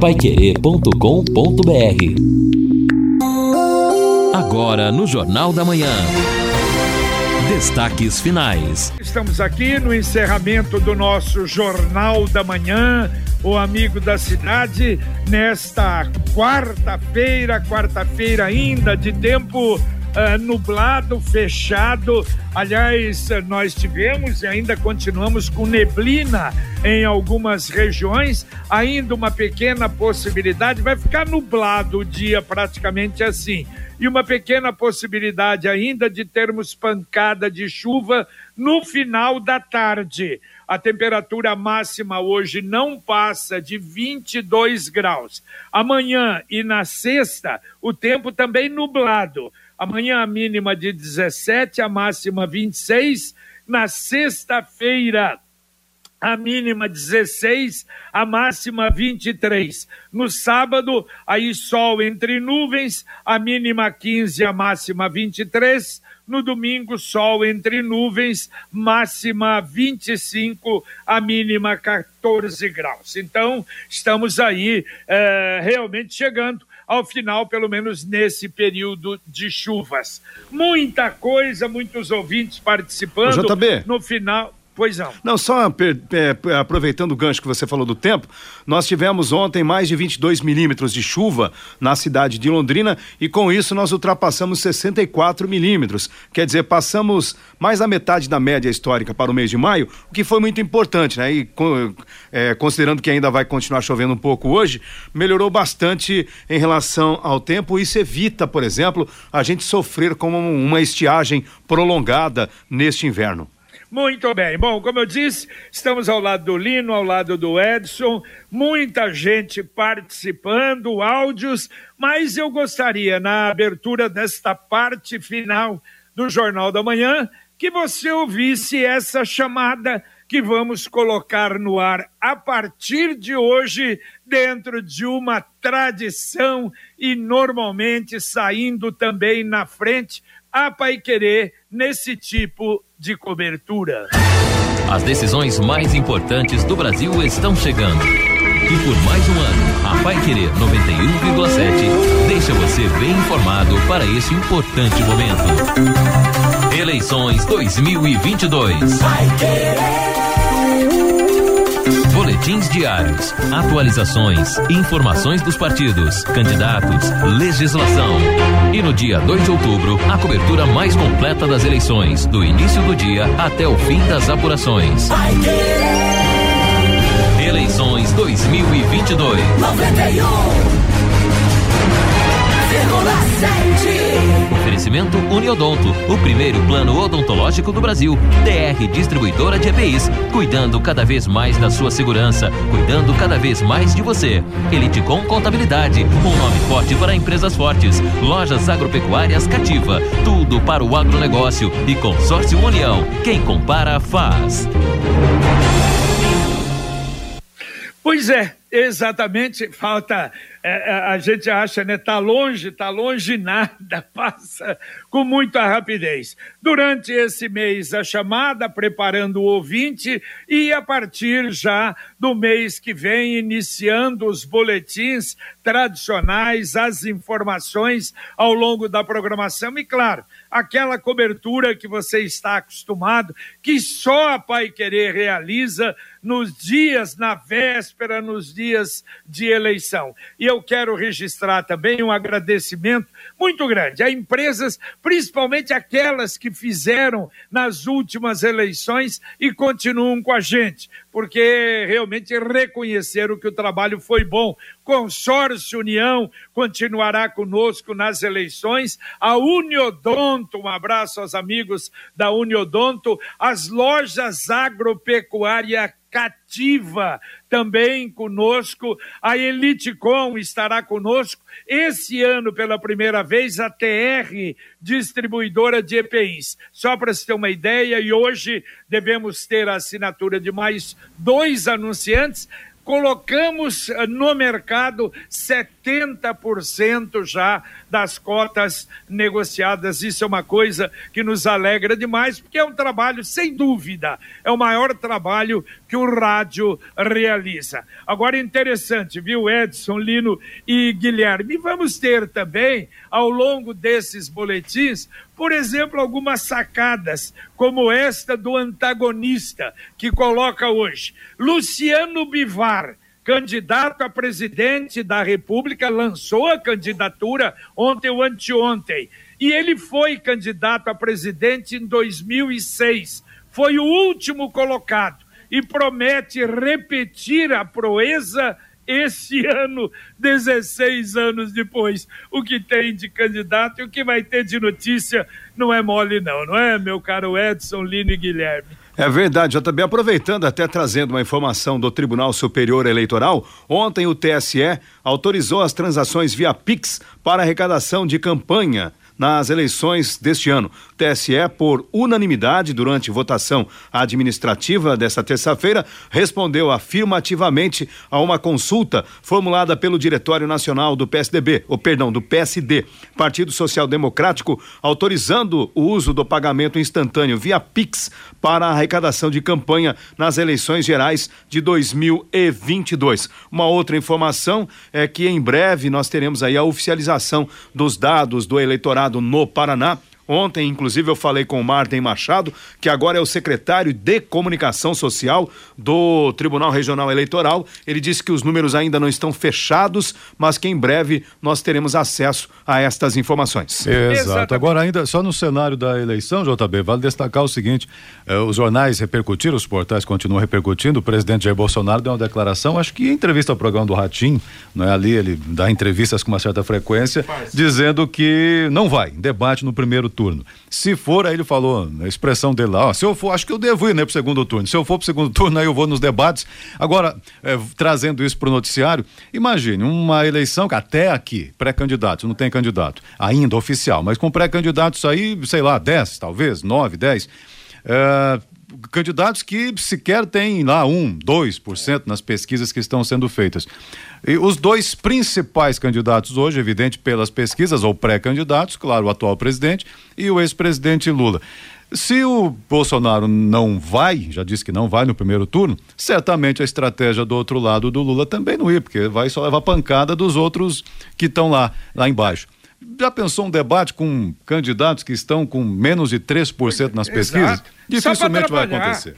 paiquerê.com.br Agora no Jornal da Manhã. Destaques finais. Estamos aqui no encerramento do nosso Jornal da Manhã, o amigo da cidade, nesta quarta-feira, quarta-feira ainda de tempo uh, nublado, fechado. Aliás, nós tivemos e ainda continuamos com neblina em algumas regiões, ainda uma pequena possibilidade, vai ficar nublado o dia praticamente assim. E uma pequena possibilidade ainda de termos pancada de chuva no final da tarde. A temperatura máxima hoje não passa de 22 graus. Amanhã e na sexta, o tempo também nublado. Amanhã a mínima de 17, a máxima 26. Na sexta-feira, a mínima 16, a máxima 23. No sábado, aí sol entre nuvens, a mínima 15, a máxima 23. No domingo, sol entre nuvens, máxima 25, a mínima 14 graus. Então, estamos aí é, realmente chegando ao final, pelo menos nesse período de chuvas. Muita coisa, muitos ouvintes participando. JB. No final. Pois não. Não, só aproveitando o gancho que você falou do tempo, nós tivemos ontem mais de 22 milímetros de chuva na cidade de Londrina e com isso nós ultrapassamos 64 milímetros. Quer dizer, passamos mais da metade da média histórica para o mês de maio, o que foi muito importante, né? E é, considerando que ainda vai continuar chovendo um pouco hoje, melhorou bastante em relação ao tempo. Isso evita, por exemplo, a gente sofrer com uma estiagem prolongada neste inverno. Muito bem. Bom, como eu disse, estamos ao lado do Lino, ao lado do Edson, muita gente participando, áudios, mas eu gostaria, na abertura desta parte final do Jornal da Manhã, que você ouvisse essa chamada que vamos colocar no ar a partir de hoje, dentro de uma tradição e normalmente saindo também na frente a Pai Querer nesse tipo de cobertura. As decisões mais importantes do Brasil estão chegando. E por mais um ano, a Pai Querer 91,7 deixa você bem informado para esse importante momento. Eleições 2022. Pai Querer. Boletins diários, atualizações, informações dos partidos, candidatos, legislação. E no dia 2 de outubro, a cobertura mais completa das eleições, do início do dia até o fim das apurações. Eleições 2022. 91. Oferecimento Uniodonto, o primeiro plano odontológico do Brasil. DR Distribuidora de EPIs, cuidando cada vez mais da sua segurança, cuidando cada vez mais de você. Elite com Contabilidade, um nome forte para empresas fortes. Lojas agropecuárias Cativa, tudo para o agronegócio e Consórcio União. Quem compara faz. Pois é, exatamente. Falta é, é, a gente acha, né? Tá longe, tá longe nada, passa com muita rapidez. Durante esse mês, a chamada preparando o ouvinte e a partir já do mês que vem, iniciando os boletins tradicionais, as informações ao longo da programação e, claro, aquela cobertura que você está acostumado, que só a Pai Querer realiza nos dias, na véspera, nos dias de eleição. E eu quero registrar também um agradecimento muito grande a empresas, principalmente aquelas que fizeram nas últimas eleições e continuam com a gente, porque realmente reconheceram que o trabalho foi bom. Consórcio União continuará conosco nas eleições. A Uniodonto, um abraço aos amigos da Uniodonto, as lojas agropecuária cativa também conosco, a Elitecom estará conosco, esse ano pela primeira vez a TR, distribuidora de EPIs. Só para se ter uma ideia, e hoje devemos ter a assinatura de mais dois anunciantes, colocamos eh, no mercado 70% já das cotas negociadas. Isso é uma coisa que nos alegra demais, porque é um trabalho, sem dúvida, é o maior trabalho que o rádio realiza. Agora, interessante, viu, Edson, Lino e Guilherme? Vamos ter também, ao longo desses boletins, por exemplo, algumas sacadas, como esta do antagonista, que coloca hoje: Luciano Bivar candidato a presidente da República, lançou a candidatura ontem ou anteontem. E ele foi candidato a presidente em 2006. Foi o último colocado e promete repetir a proeza esse ano, 16 anos depois. O que tem de candidato e o que vai ter de notícia não é mole, não, não é, meu caro Edson, Lino e Guilherme? É verdade, eu também aproveitando até trazendo uma informação do Tribunal Superior Eleitoral, ontem o TSE autorizou as transações via Pix para arrecadação de campanha nas eleições deste ano. TSE, por unanimidade durante votação administrativa desta terça-feira, respondeu afirmativamente a uma consulta formulada pelo Diretório Nacional do PSDB, ou perdão, do PSD, Partido Social Democrático, autorizando o uso do pagamento instantâneo via Pix para a arrecadação de campanha nas eleições gerais de 2022. Uma outra informação é que em breve nós teremos aí a oficialização dos dados do eleitorado no Paraná Ontem, inclusive, eu falei com o Martin Machado, que agora é o secretário de Comunicação Social do Tribunal Regional Eleitoral. Ele disse que os números ainda não estão fechados, mas que em breve nós teremos acesso a estas informações. Exato. Agora, ainda só no cenário da eleição, JB, vale destacar o seguinte: eh, os jornais repercutiram, os portais continuam repercutindo. O presidente Jair Bolsonaro deu uma declaração, acho que em entrevista ao programa do Ratim, não é ali, ele dá entrevistas com uma certa frequência, Faz. dizendo que não vai debate no primeiro turno. Se for, aí ele falou, a expressão dele lá, ó, se eu for, acho que eu devo ir né, pro segundo turno. Se eu for pro segundo turno, aí eu vou nos debates. Agora, é, trazendo isso pro noticiário, imagine uma eleição que até aqui, pré-candidatos, não tem candidato ainda oficial, mas com pré-candidatos aí, sei lá, 10, talvez, 9, 10. É, candidatos que sequer têm lá 1, 2% nas pesquisas que estão sendo feitas. E os dois principais candidatos hoje, evidente pelas pesquisas, ou pré-candidatos, claro, o atual presidente e o ex-presidente Lula. Se o Bolsonaro não vai, já disse que não vai no primeiro turno, certamente a estratégia do outro lado do Lula também não ir, porque vai só levar pancada dos outros que estão lá, lá embaixo. Já pensou um debate com candidatos que estão com menos de 3% nas pesquisas? Exato. Dificilmente vai acontecer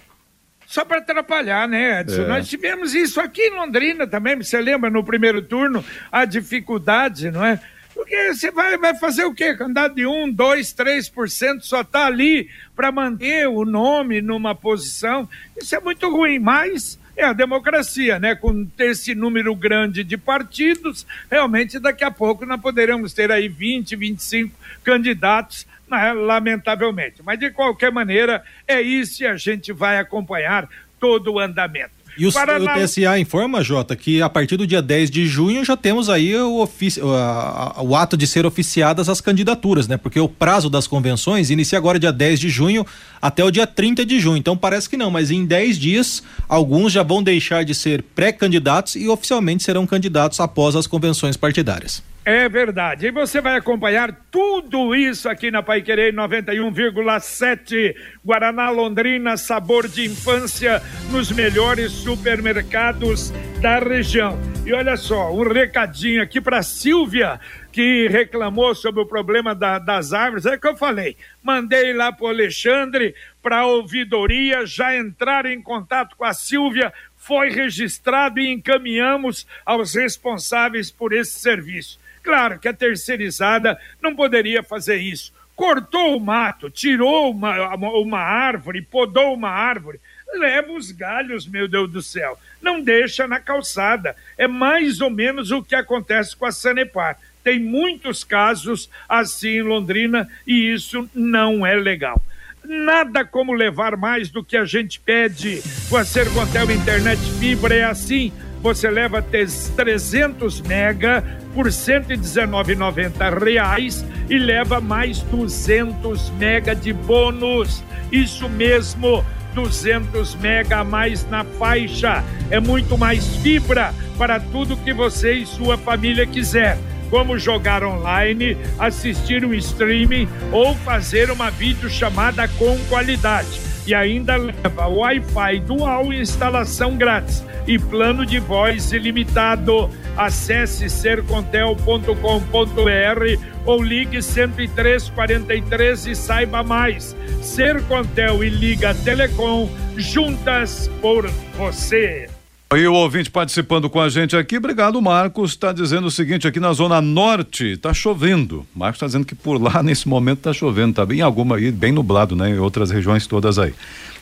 só para atrapalhar, né, Edson? É. Nós tivemos isso aqui em Londrina também, você lembra, no primeiro turno, a dificuldade, não é? Porque você vai, vai fazer o quê? Candidato de 1, 2, 3% só está ali para manter o nome numa posição. Isso é muito ruim, mas é a democracia, né? Com esse número grande de partidos, realmente daqui a pouco nós poderemos ter aí 20, 25 candidatos né, lamentavelmente. Mas, de qualquer maneira, é isso e a gente vai acompanhar todo o andamento. E o, Paraná... o TSA informa, Jota, que a partir do dia 10 de junho já temos aí o, ofici... o ato de ser oficiadas as candidaturas, né? Porque o prazo das convenções inicia agora dia 10 de junho até o dia 30 de junho. Então parece que não, mas em 10 dias alguns já vão deixar de ser pré-candidatos e oficialmente serão candidatos após as convenções partidárias. É verdade. E você vai acompanhar tudo isso aqui na Pai Querer 91,7 Guaraná Londrina, sabor de infância nos melhores supermercados da região. E olha só, um recadinho aqui para Silvia, que reclamou sobre o problema da, das árvores. É que eu falei. Mandei lá para o Alexandre, para a ouvidoria, já entraram em contato com a Silvia, foi registrado e encaminhamos aos responsáveis por esse serviço. Claro que a terceirizada não poderia fazer isso. Cortou o mato, tirou uma, uma árvore, podou uma árvore, leva os galhos, meu Deus do céu. Não deixa na calçada. É mais ou menos o que acontece com a Sanepar. Tem muitos casos assim em Londrina e isso não é legal. Nada como levar mais do que a gente pede. Com a Sercontel Internet Fibra é assim você leva 300 mega por 119,90 reais e leva mais 200 mega de bônus. Isso mesmo, 200 mega a mais na faixa. É muito mais fibra para tudo que você e sua família quiser como jogar online, assistir um streaming ou fazer uma videochamada com qualidade. E ainda leva Wi-Fi dual instalação grátis e plano de voz ilimitado. Acesse sercontel.com.br ou ligue 10343 e saiba mais. Sercontel e Liga Telecom juntas por você. E o ouvinte participando com a gente aqui, obrigado, Marcos. Está dizendo o seguinte: aqui na Zona Norte está chovendo. Marcos está dizendo que por lá nesse momento está chovendo, está bem alguma aí, bem nublado, né? Em outras regiões todas aí.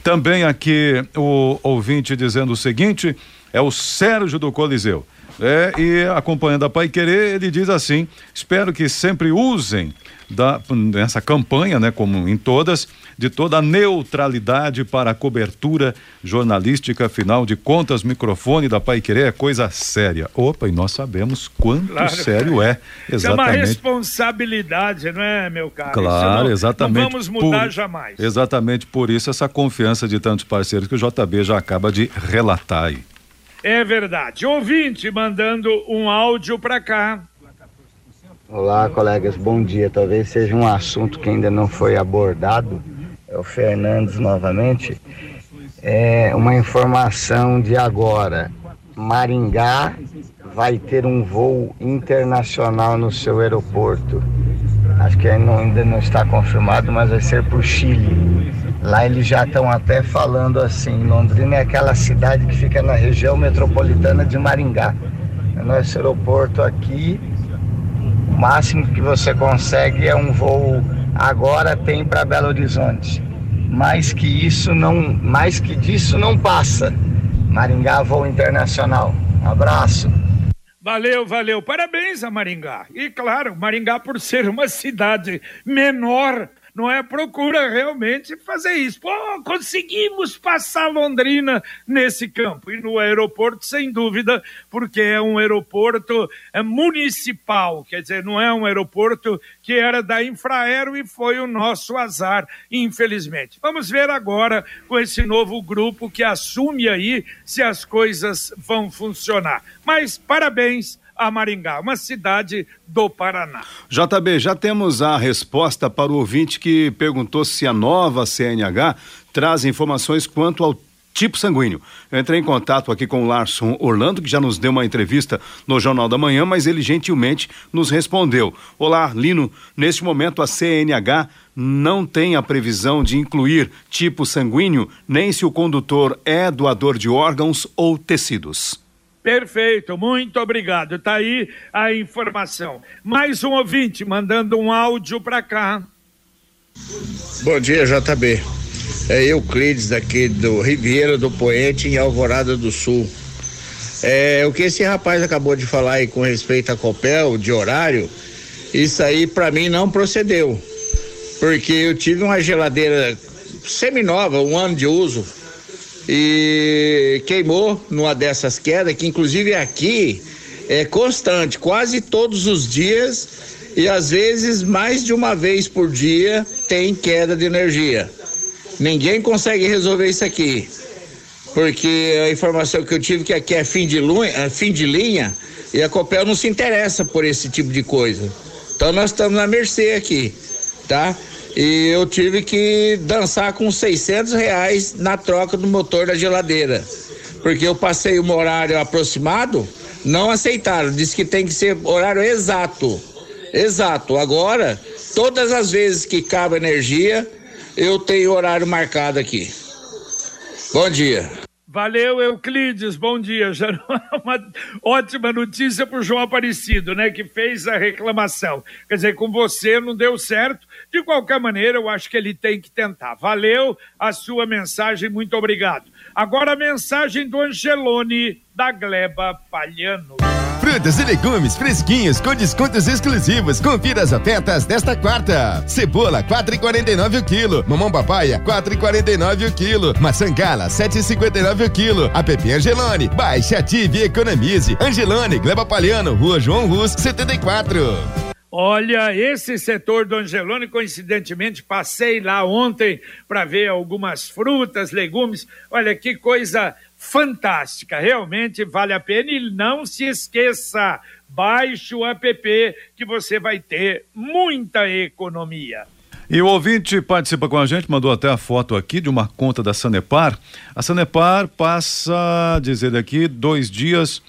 Também aqui o ouvinte dizendo o seguinte: é o Sérgio do Coliseu. É, e acompanhando a Pai Querer, ele diz assim: espero que sempre usem da, nessa campanha, né, como em todas, de toda a neutralidade para a cobertura jornalística, afinal de contas, microfone da Pai Querer é coisa séria. Opa, e nós sabemos quanto claro, sério é. Exatamente. É uma responsabilidade, não é, meu caro? Claro, não, exatamente. Não vamos mudar por, jamais. Exatamente por isso essa confiança de tantos parceiros que o JB já acaba de relatar aí. É verdade. Ouvinte mandando um áudio para cá. Olá, colegas, bom dia. Talvez seja um assunto que ainda não foi abordado. É o Fernandes novamente. É uma informação de agora. Maringá vai ter um voo internacional no seu aeroporto. Acho que ainda não está confirmado, mas vai ser para o Chile. Lá eles já estão até falando assim: Londrina é aquela cidade que fica na região metropolitana de Maringá. Nosso aeroporto aqui o máximo que você consegue é um voo agora tem para Belo Horizonte. Mais que isso não, mais que disso não passa. Maringá voo internacional. Um abraço. Valeu, valeu. Parabéns a Maringá. E claro, Maringá por ser uma cidade menor não é? Procura realmente fazer isso. Pô, conseguimos passar Londrina nesse campo. E no aeroporto, sem dúvida, porque é um aeroporto é, municipal, quer dizer, não é um aeroporto que era da Infraero e foi o nosso azar, infelizmente. Vamos ver agora com esse novo grupo que assume aí se as coisas vão funcionar. Mas parabéns a Maringá, uma cidade do Paraná. JB, já temos a resposta para o ouvinte que perguntou se a nova CNH traz informações quanto ao tipo sanguíneo. Eu entrei em contato aqui com o Larson Orlando, que já nos deu uma entrevista no Jornal da Manhã, mas ele gentilmente nos respondeu. Olá, Lino, neste momento a CNH não tem a previsão de incluir tipo sanguíneo, nem se o condutor é doador de órgãos ou tecidos. Perfeito, muito obrigado. Está aí a informação. Mais um ouvinte mandando um áudio para cá. Bom dia, JB. É Euclides, daqui do Riviera do Poente, em Alvorada do Sul. É, o que esse rapaz acabou de falar aí com respeito a Copel, de horário, isso aí para mim não procedeu. Porque eu tive uma geladeira seminova, um ano de uso, e queimou numa dessas quedas, que inclusive aqui é constante, quase todos os dias e às vezes mais de uma vez por dia tem queda de energia. Ninguém consegue resolver isso aqui. Porque a informação que eu tive que aqui é fim de, lunha, é fim de linha e a Copel não se interessa por esse tipo de coisa. Então nós estamos na mercê aqui, tá? E eu tive que dançar com 600 reais na troca do motor da geladeira. Porque eu passei um horário aproximado, não aceitaram. Disse que tem que ser horário exato. Exato. Agora, todas as vezes que cabe energia, eu tenho horário marcado aqui. Bom dia. Valeu, Euclides, bom dia. Já é uma ótima notícia para o João Aparecido, né? Que fez a reclamação. Quer dizer, com você não deu certo, de qualquer maneira, eu acho que ele tem que tentar. Valeu a sua mensagem, muito obrigado. Agora a mensagem do Angelone, da Gleba Palhano. Frutas e legumes fresquinhos com descontos exclusivos. Confira as ofertas desta quarta. Cebola, 4,49 o quilo. Mamão papaya, 4,49 o quilo. Maçã gala, 7,59 o quilo. App Angelone, baixe, ative e economize. Angelone, Gleba Palhano, Rua João Rus, 74. Olha, esse setor do Angelone, coincidentemente, passei lá ontem para ver algumas frutas, legumes. Olha que coisa fantástica, realmente vale a pena. E não se esqueça, baixe o app que você vai ter muita economia. E o ouvinte participa com a gente, mandou até a foto aqui de uma conta da Sanepar. A Sanepar passa, diz ele aqui, dois dias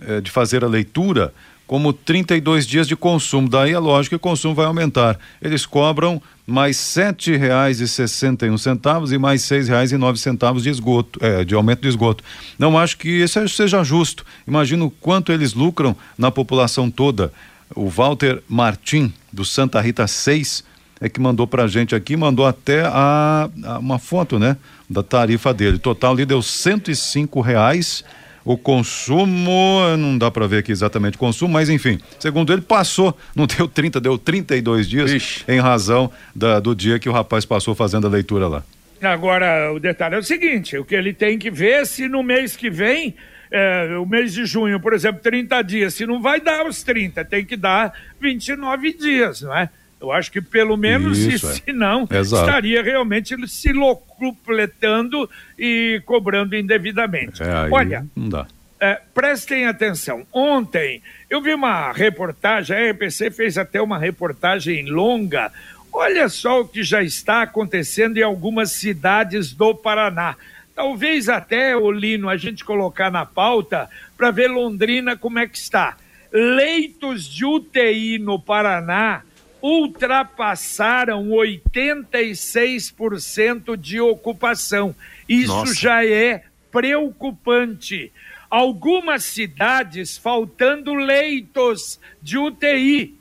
eh, de fazer a leitura como 32 dias de consumo. Daí é lógico que o consumo vai aumentar. Eles cobram mais sete reais e sessenta e um centavos e mais seis reais e nove centavos de esgoto, é, de aumento de esgoto. Não acho que isso seja justo. Imagino quanto eles lucram na população toda. O Walter Martim, do Santa Rita 6, é que mandou pra gente aqui, mandou até a, a uma foto, né? Da tarifa dele. Total ali deu cento e cinco reais o consumo, não dá para ver aqui exatamente o consumo, mas enfim, segundo ele, passou, não deu 30, deu 32 dias Ixi. em razão da, do dia que o rapaz passou fazendo a leitura lá. Agora, o detalhe é o seguinte: o que ele tem que ver se no mês que vem, é, o mês de junho, por exemplo, 30 dias, se não vai dar os 30, tem que dar 29 dias, não é? Eu acho que pelo menos, Isso, se, é. se não, Exato. estaria realmente se locupletando e cobrando indevidamente. É, Olha, não dá. É, prestem atenção. Ontem eu vi uma reportagem, a RPC fez até uma reportagem longa. Olha só o que já está acontecendo em algumas cidades do Paraná. Talvez até, Olino, a gente colocar na pauta para ver Londrina como é que está. Leitos de UTI no Paraná ultrapassaram 86% de ocupação. Isso Nossa. já é preocupante. Algumas cidades faltando leitos de UTI.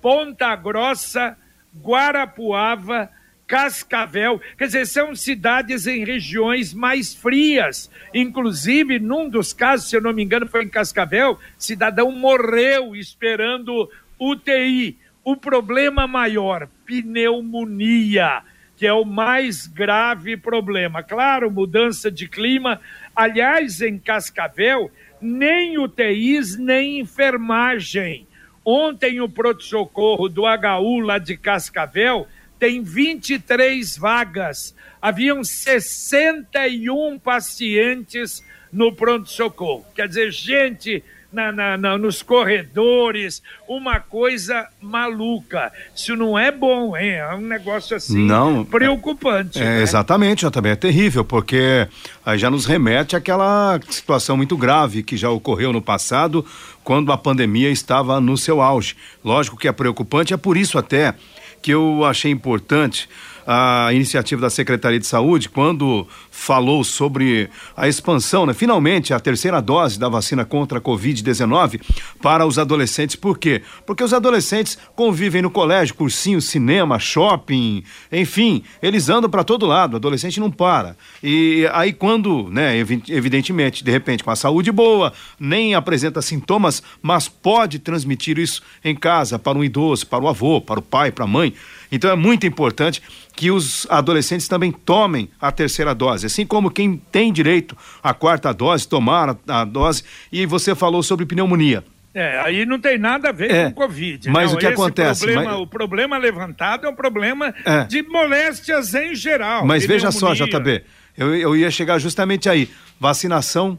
Ponta Grossa, Guarapuava, Cascavel, quer dizer, são cidades em regiões mais frias. Inclusive, num dos casos, se eu não me engano, foi em Cascavel, cidadão morreu esperando UTI o problema maior, pneumonia, que é o mais grave problema. Claro, mudança de clima. Aliás, em Cascavel, nem UTIs, nem enfermagem. Ontem, o pronto-socorro do HU lá de Cascavel tem 23 vagas. Haviam 61 pacientes no pronto-socorro. Quer dizer, gente na, na, na, nos corredores, uma coisa maluca. Isso não é bom, hein? É um negócio assim não, preocupante. É, né? Exatamente, já também é terrível, porque aí já nos remete àquela situação muito grave que já ocorreu no passado, quando a pandemia estava no seu auge. Lógico que é preocupante, é por isso até que eu achei importante a iniciativa da Secretaria de Saúde quando falou sobre a expansão, né? Finalmente, a terceira dose da vacina contra a Covid-19 para os adolescentes. Por quê? Porque os adolescentes convivem no colégio, cursinho, cinema, shopping, enfim, eles andam para todo lado, o adolescente não para. E aí quando, né, evidentemente, de repente com a saúde boa, nem apresenta sintomas, mas pode transmitir isso em casa para um idoso, para o avô, para o pai, para a mãe. Então é muito importante que os adolescentes também tomem a terceira dose, assim como quem tem direito à quarta dose, tomar a, a dose. E você falou sobre pneumonia. É, aí não tem nada a ver é, com Covid. Mas não, o que acontece? Problema, mas... O problema levantado é um problema é. de moléstias em geral. Mas veja só, JB, eu, eu ia chegar justamente aí. Vacinação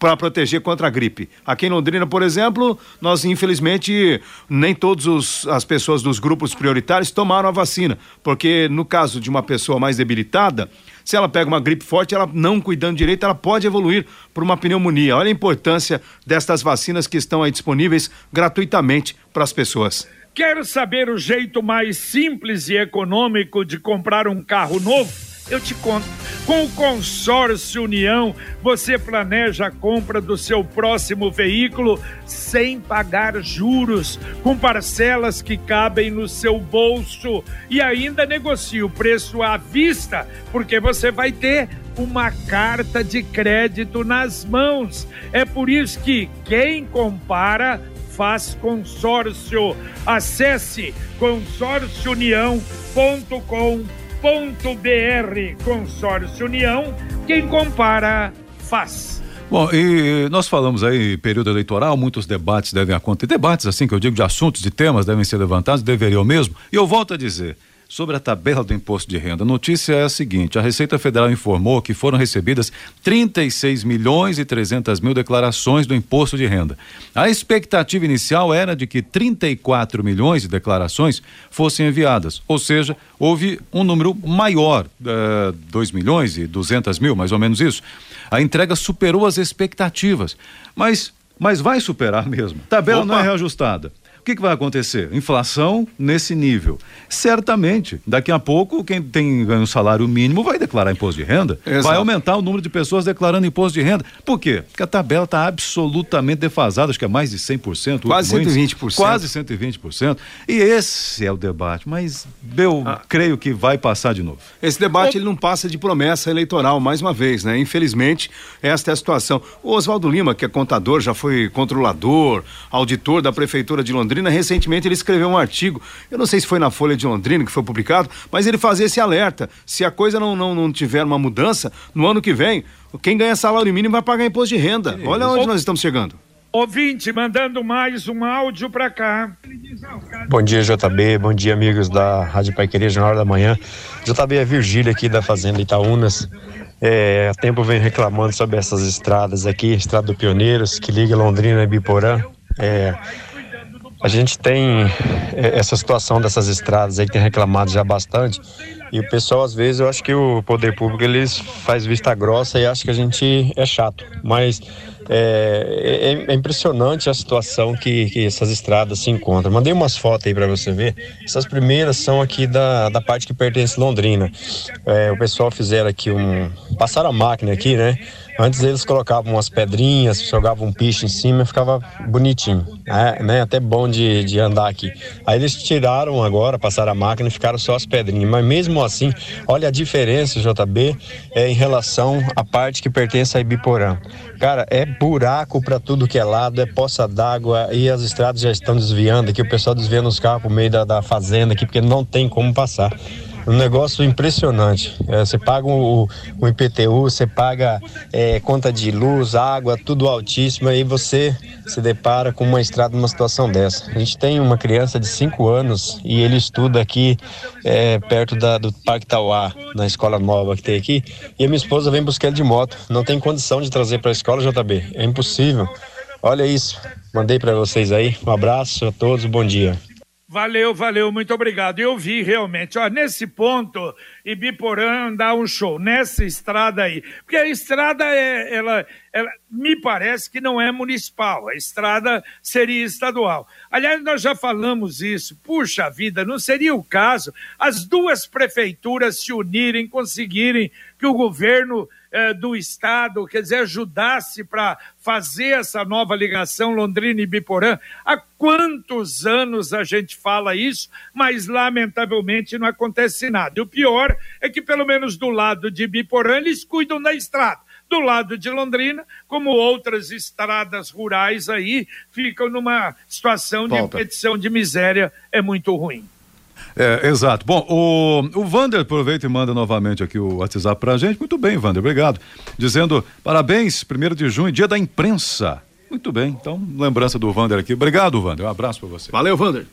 para proteger contra a gripe. Aqui em Londrina, por exemplo, nós infelizmente nem todas as pessoas dos grupos prioritários tomaram a vacina, porque no caso de uma pessoa mais debilitada, se ela pega uma gripe forte, ela não cuidando direito, ela pode evoluir para uma pneumonia. Olha a importância destas vacinas que estão aí disponíveis gratuitamente para as pessoas. Quer saber o jeito mais simples e econômico de comprar um carro novo? Eu te conto. Com o Consórcio União, você planeja a compra do seu próximo veículo sem pagar juros, com parcelas que cabem no seu bolso e ainda negocia o preço à vista, porque você vai ter uma carta de crédito nas mãos. É por isso que quem compara faz consórcio. Acesse consórciounião.com.br br Consórcio União, quem compara, faz. Bom, e nós falamos aí período eleitoral, muitos debates devem acontecer, debates assim que eu digo de assuntos, de temas devem ser levantados, deveriam mesmo. E eu volto a dizer, sobre a tabela do imposto de renda. A notícia é a seguinte: a Receita Federal informou que foram recebidas 36 milhões e 300 mil declarações do imposto de renda. A expectativa inicial era de que 34 milhões de declarações fossem enviadas, ou seja, houve um número maior, uh, eh, 2 milhões e 200 mil, mais ou menos isso. A entrega superou as expectativas, mas mas vai superar mesmo. Tabela Opa. não é reajustada. O que, que vai acontecer? Inflação nesse nível. Certamente, daqui a pouco, quem tem ganho salário mínimo vai declarar imposto de renda. Exato. Vai aumentar o número de pessoas declarando imposto de renda. Por quê? Porque a tabela está absolutamente defasada, acho que é mais de 100%. Quase 120%. Quase 120%. E esse é o debate. Mas eu ah. creio que vai passar de novo. Esse debate ele não passa de promessa eleitoral, mais uma vez, né? Infelizmente, esta é a situação. O Oswaldo Lima, que é contador, já foi controlador, auditor da Prefeitura de Londrina Londrina, recentemente ele escreveu um artigo, eu não sei se foi na Folha de Londrina que foi publicado, mas ele fazia esse alerta. Se a coisa não, não, não tiver uma mudança, no ano que vem, quem ganha salário mínimo vai pagar imposto de renda. Olha onde nós estamos chegando. Ouvinte, mandando mais um áudio para cá. Bom dia, JB. Bom dia, amigos da Rádio Pai Querer, Jornal da Manhã. JB é Virgília aqui da Fazenda Itaúnas. É, há tempo vem reclamando sobre essas estradas aqui, Estrada do Pioneiros, que liga Londrina e Biporã. É, a gente tem é, essa situação dessas estradas aí que tem reclamado já bastante. E o pessoal, às vezes, eu acho que o poder público eles faz vista grossa e acha que a gente é chato. Mas é, é, é impressionante a situação que, que, essas estradas se encontram. Mandei umas fotos aí para você ver. Essas primeiras são aqui da, da parte que pertence Londrina. É, o pessoal fizeram aqui um. Passaram a máquina aqui, né? Antes eles colocavam umas pedrinhas, jogavam um piche em cima e ficava bonitinho, é, né? Até bom de, de andar aqui. Aí eles tiraram agora, passaram a máquina e ficaram só as pedrinhas. Mas mesmo assim, olha a diferença, JB, é, em relação à parte que pertence a Ibiporã. Cara, é buraco para tudo que é lado, é poça d'água e as estradas já estão desviando aqui, o pessoal desviando os carros por meio da, da fazenda aqui, porque não tem como passar um negócio impressionante. É, você paga o, o IPTU, você paga é, conta de luz, água, tudo altíssimo, aí você se depara com uma estrada numa situação dessa. A gente tem uma criança de 5 anos e ele estuda aqui é, perto da, do Parque Tauá, na escola nova que tem aqui, e a minha esposa vem buscar ele de moto. Não tem condição de trazer para a escola, JB. É impossível. Olha isso. Mandei para vocês aí. Um abraço a todos, bom dia. Valeu, valeu, muito obrigado. Eu vi realmente, ó, nesse ponto, Ibiporã dá um show, nessa estrada aí. Porque a estrada, é, ela, ela me parece que não é municipal, a estrada seria estadual. Aliás, nós já falamos isso. Puxa vida, não seria o caso as duas prefeituras se unirem, conseguirem que o governo eh, do Estado, quer dizer, ajudasse para fazer essa nova ligação Londrina e Biporã. Há quantos anos a gente fala isso, mas lamentavelmente não acontece nada. E o pior é que, pelo menos do lado de Biporã, eles cuidam da estrada do lado de Londrina, como outras estradas rurais aí, ficam numa situação de Volta. impedição de miséria, é muito ruim. É, exato. Bom, o, o Vander aproveita e manda novamente aqui o WhatsApp pra gente. Muito bem, Vander, obrigado. Dizendo parabéns, primeiro de junho, dia da imprensa. Muito bem, então, lembrança do Vander aqui. Obrigado, Vander. Um abraço para você. Valeu, Vander.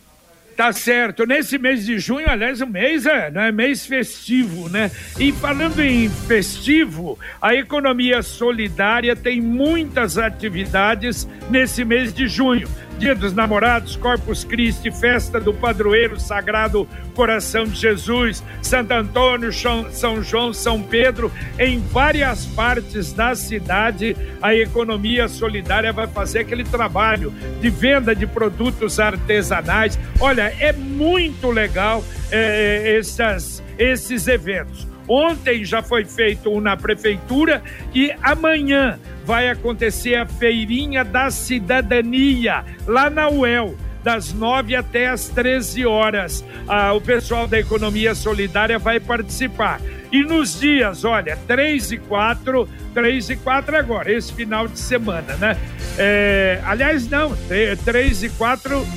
Tá certo. Nesse mês de junho, aliás, o mês é, né, mês festivo, né? E falando em festivo, a economia solidária tem muitas atividades nesse mês de junho. Dia dos Namorados, Corpus Christi, Festa do Padroeiro Sagrado Coração de Jesus, Santo Antônio, São João, São Pedro, em várias partes da cidade, a economia solidária vai fazer aquele trabalho de venda de produtos artesanais. Olha, é muito legal é, essas, esses eventos. Ontem já foi feito um na prefeitura e amanhã vai acontecer a feirinha da cidadania lá na UEL das 9 até as 13 horas. Ah, o pessoal da Economia Solidária vai participar. E nos dias, olha, 3 e 4, 3 e 4 agora, esse final de semana, né? É, aliás, não, 3 e 4,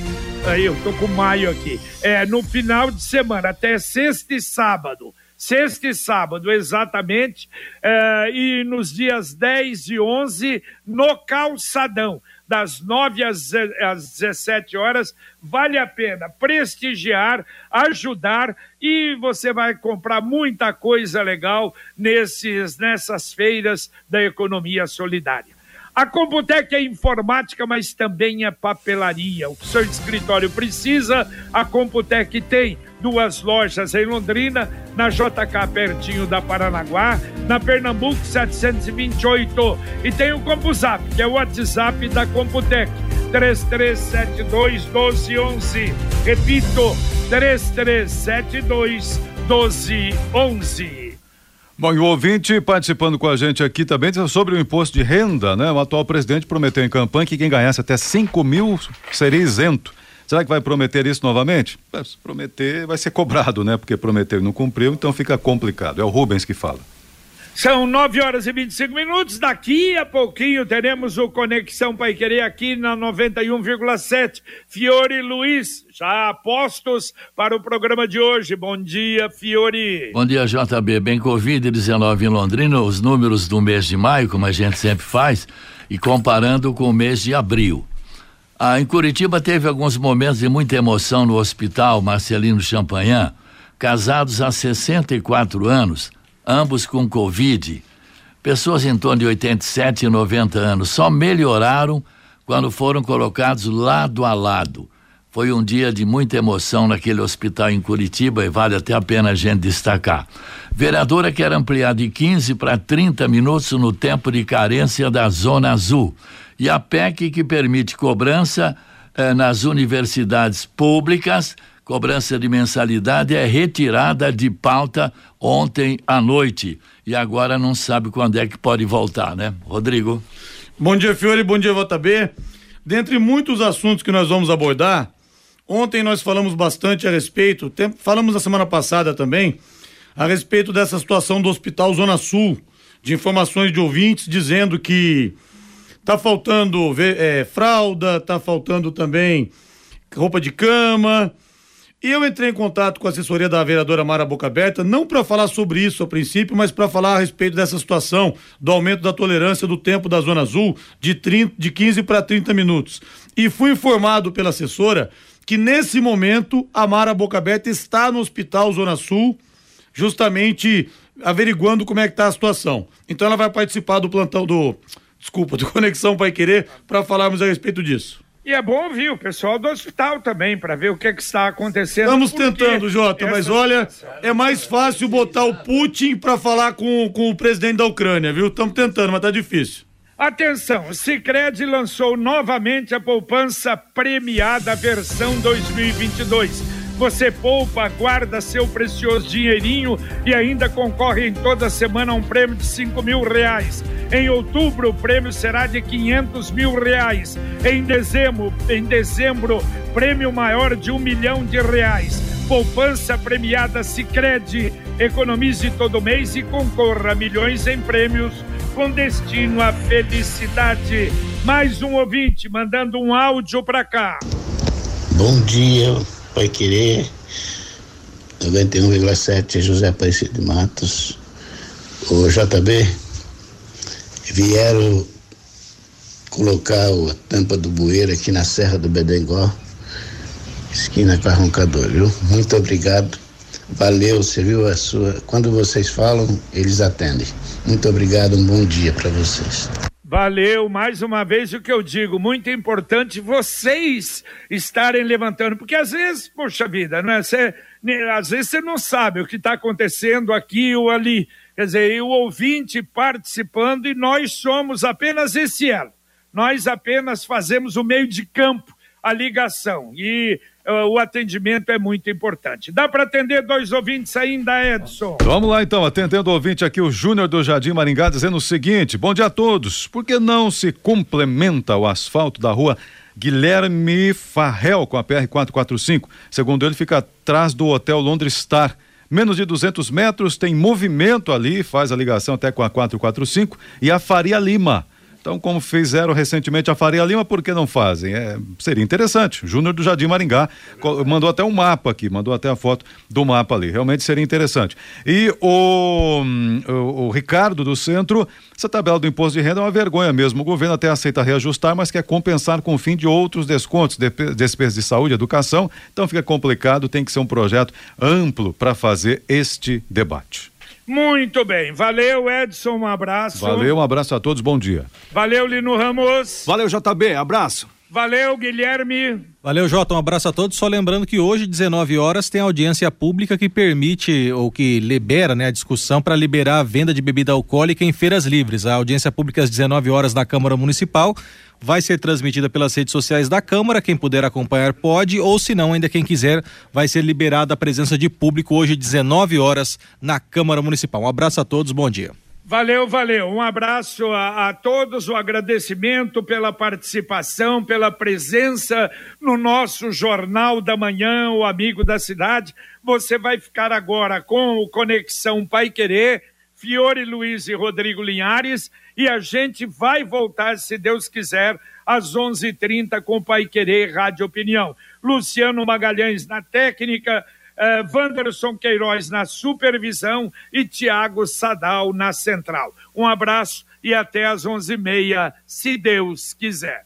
aí eu tô com maio aqui. É, no final de semana, até sexta e sábado sexta e sábado, exatamente, eh, e nos dias 10 e 11 no Calçadão, das 9 às, às 17 horas. Vale a pena prestigiar, ajudar e você vai comprar muita coisa legal nesses, nessas feiras da economia solidária. A Computec é informática, mas também é papelaria. O que seu escritório precisa, a Computec tem duas lojas em Londrina, na JK pertinho da Paranaguá, na Pernambuco 728 e tem o CompuZap, que é o WhatsApp da Computec. 3372 1211. Repito, 3372 1211. Bom, e o ouvinte participando com a gente aqui também sobre o imposto de renda, né? O atual presidente prometeu em campanha que quem ganhasse até 5 mil seria isento. Será que vai prometer isso novamente? Se prometer, vai ser cobrado, né? Porque prometeu e não cumpriu, então fica complicado. É o Rubens que fala. São 9 horas e 25 minutos. Daqui a pouquinho teremos o Conexão Pai Querer aqui na 91,7. Fiore Luiz, já postos para o programa de hoje. Bom dia, Fiore. Bom dia, JB. Bem, Covid-19 em Londrina, os números do mês de maio, como a gente sempre faz, e comparando com o mês de abril. Ah, em Curitiba teve alguns momentos de muita emoção no hospital Marcelino Champagnat, casados há 64 anos ambos com Covid. Pessoas em torno de 87 e 90 anos só melhoraram quando foram colocados lado a lado. Foi um dia de muita emoção naquele hospital em Curitiba e vale até a pena a gente destacar. Vereadora quer ampliar de 15 para 30 minutos no tempo de carência da Zona Azul. E a PEC que permite cobrança eh, nas universidades públicas cobrança de mensalidade é retirada de pauta ontem à noite e agora não sabe quando é que pode voltar, né? Rodrigo. Bom dia, Fiore, bom dia, B. Dentre muitos assuntos que nós vamos abordar, ontem nós falamos bastante a respeito, falamos na semana passada também, a respeito dessa situação do Hospital Zona Sul, de informações de ouvintes dizendo que tá faltando é, fralda, tá faltando também roupa de cama, e eu entrei em contato com a assessoria da vereadora Mara Boca Aberta, não para falar sobre isso a princípio, mas para falar a respeito dessa situação do aumento da tolerância do tempo da Zona Azul de, 30, de 15 para 30 minutos. E fui informado pela assessora que nesse momento a Mara Boca Aberta está no Hospital Zona Sul, justamente averiguando como é que está a situação. Então ela vai participar do plantão do. Desculpa, do Conexão Pai Querer, para falarmos a respeito disso. E é bom ouvir o pessoal do hospital também, para ver o que, é que está acontecendo. Estamos tentando, Jota, mas olha, é mais fácil botar o Putin para falar com, com o presidente da Ucrânia, viu? Estamos tentando, mas tá difícil. Atenção, o Cicred lançou novamente a poupança premiada versão 2022 você poupa, guarda seu precioso dinheirinho e ainda concorre em toda semana a um prêmio de cinco mil reais. Em outubro, o prêmio será de quinhentos mil reais. Em dezembro, em dezembro, prêmio maior de um milhão de reais. Poupança premiada Sicredi. Economize todo mês e concorra a milhões em prêmios com destino à felicidade. Mais um ouvinte mandando um áudio para cá. Bom dia, Pai Querer, 91,7 José Aparecido de Matos. O JB vieram colocar a tampa do bueiro aqui na Serra do Bedengó, esquina com a Roncador, viu? Muito obrigado. Valeu, você viu a sua. Quando vocês falam, eles atendem. Muito obrigado, um bom dia para vocês. Valeu, mais uma vez. O que eu digo, muito importante vocês estarem levantando, porque às vezes, poxa vida, né, cê, né, às vezes você não sabe o que está acontecendo aqui ou ali, quer dizer, e o ouvinte participando e nós somos apenas esse elo, nós apenas fazemos o meio de campo, a ligação, e o atendimento é muito importante. Dá para atender dois ouvintes ainda, Edson? Vamos lá então, atendendo o ouvinte aqui, o Júnior do Jardim Maringá, dizendo o seguinte: bom dia a todos. Por que não se complementa o asfalto da rua Guilherme Farrell com a PR 445? Segundo ele, fica atrás do Hotel Londres Star menos de 200 metros, tem movimento ali, faz a ligação até com a 445 e a Faria Lima Então, como fizeram recentemente a Faria Lima, por que não fazem? É, seria interessante. Júnior do Jardim Maringá mandou até um mapa aqui, mandou até a foto do mapa ali. Realmente seria interessante. E o, o, o Ricardo do Centro, essa tabela do imposto de renda é uma vergonha mesmo. O governo até aceita reajustar, mas quer compensar com o fim de outros descontos, despesas de saúde, educação. Então fica complicado, tem que ser um projeto amplo para fazer este debate. Muito bem. Valeu, Edson. Um abraço. Valeu, um abraço a todos. Bom dia. Valeu, Lino Ramos. Valeu, JB. Abraço. Valeu, Guilherme. Valeu, Jota. Um abraço a todos. Só lembrando que hoje, 19 horas, tem audiência pública que permite ou que libera né, a discussão para liberar a venda de bebida alcoólica em feiras livres. A audiência pública às 19 horas na Câmara Municipal vai ser transmitida pelas redes sociais da Câmara. Quem puder acompanhar pode, ou se não, ainda quem quiser, vai ser liberada a presença de público hoje, 19 horas, na Câmara Municipal. Um abraço a todos, bom dia. Valeu, valeu. Um abraço a, a, todos, o agradecimento pela participação, pela presença no nosso Jornal da Manhã, o Amigo da Cidade. Você vai ficar agora com o Conexão Pai Querer, Fiore Luiz e Rodrigo Linhares, e a gente vai voltar, se Deus quiser, às 11:30 h 30 com Pai Querer Rádio Opinião. Luciano Magalhães na técnica uh, Wanderson Queiroz na supervisão e Tiago Sadal na central. Um abraço e até às 11h30, se Deus quiser.